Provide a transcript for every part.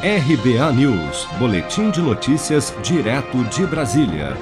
RBA News, Boletim de Notícias, direto de Brasília.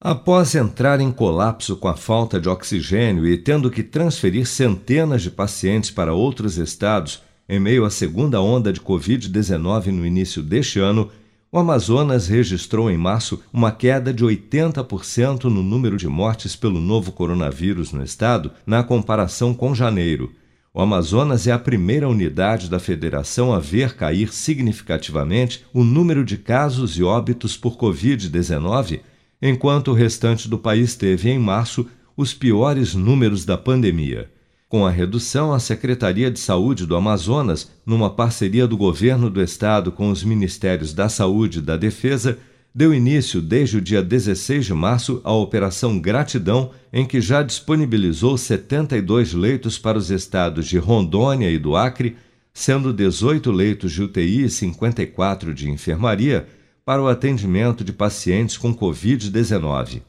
Após entrar em colapso com a falta de oxigênio e tendo que transferir centenas de pacientes para outros estados em meio à segunda onda de Covid-19 no início deste ano, o Amazonas registrou em março uma queda de 80% no número de mortes pelo novo coronavírus no estado, na comparação com janeiro. O Amazonas é a primeira unidade da federação a ver cair significativamente o número de casos e óbitos por Covid-19, enquanto o restante do país teve, em março, os piores números da pandemia. Com a redução, a Secretaria de Saúde do Amazonas, numa parceria do governo do estado com os Ministérios da Saúde e da Defesa, deu início desde o dia 16 de março à Operação Gratidão, em que já disponibilizou 72 leitos para os estados de Rondônia e do Acre, sendo 18 leitos de UTI e 54 de enfermaria para o atendimento de pacientes com Covid-19.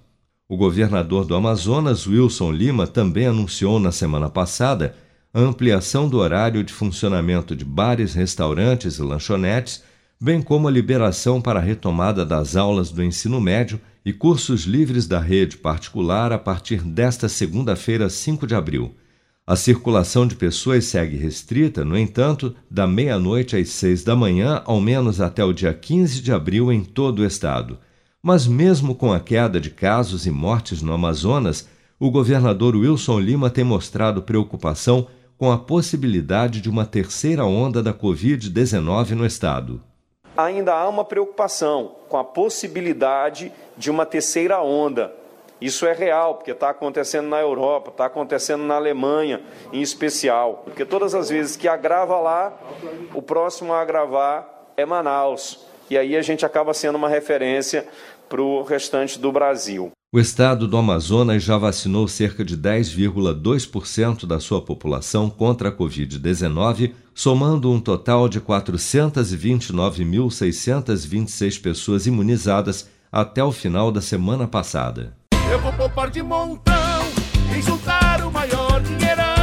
O governador do Amazonas, Wilson Lima, também anunciou na semana passada a ampliação do horário de funcionamento de bares, restaurantes e lanchonetes, bem como a liberação para a retomada das aulas do ensino médio e cursos livres da rede particular a partir desta segunda-feira, 5 de abril. A circulação de pessoas segue restrita, no entanto, da meia-noite às seis da manhã, ao menos até o dia 15 de abril, em todo o estado. Mas, mesmo com a queda de casos e mortes no Amazonas, o governador Wilson Lima tem mostrado preocupação com a possibilidade de uma terceira onda da Covid-19 no estado. Ainda há uma preocupação com a possibilidade de uma terceira onda. Isso é real, porque está acontecendo na Europa, está acontecendo na Alemanha em especial. Porque todas as vezes que agrava lá, o próximo a agravar é Manaus. E aí a gente acaba sendo uma referência para o restante do Brasil. O estado do Amazonas já vacinou cerca de 10,2% da sua população contra a Covid-19, somando um total de 429.626 pessoas imunizadas até o final da semana passada. Eu vou poupar de montão e juntar o maior dinheirão.